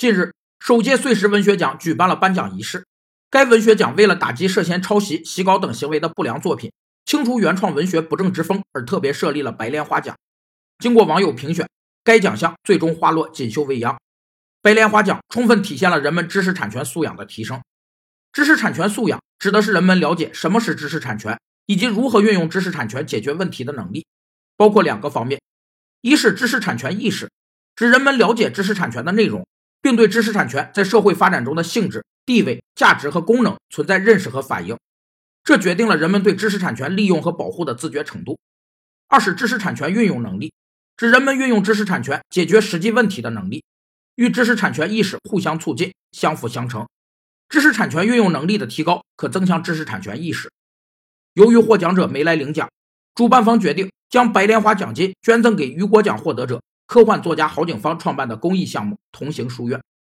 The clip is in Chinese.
近日，首届碎石文学奖举办了颁奖仪式。该文学奖为了打击涉嫌抄袭、洗稿等行为的不良作品，清除原创文学不正之风，而特别设立了白莲花奖。经过网友评选，该奖项最终花落锦绣未央。白莲花奖充分体现了人们知识产权素养的提升。知识产权素养指的是人们了解什么是知识产权，以及如何运用知识产权解决问题的能力，包括两个方面：一是知识产权意识，指人们了解知识产权的内容，并对知识产权在社会发展中的性质、地位、价值和功能存在认识和反应，这决定了人们对知识产权利用和保护的自觉程度；二是知识产权运用能力，指人们运用知识产权解决实际问题的能力，与知识产权意识互相促进，相辅相成。知识产权运用能力的提高，可增强知识产权意识。由于获奖者没来领奖，主办方决定将白莲花奖金捐赠给雨果奖获得者、科幻作家郝景芳创办的公益项目“同行书院”。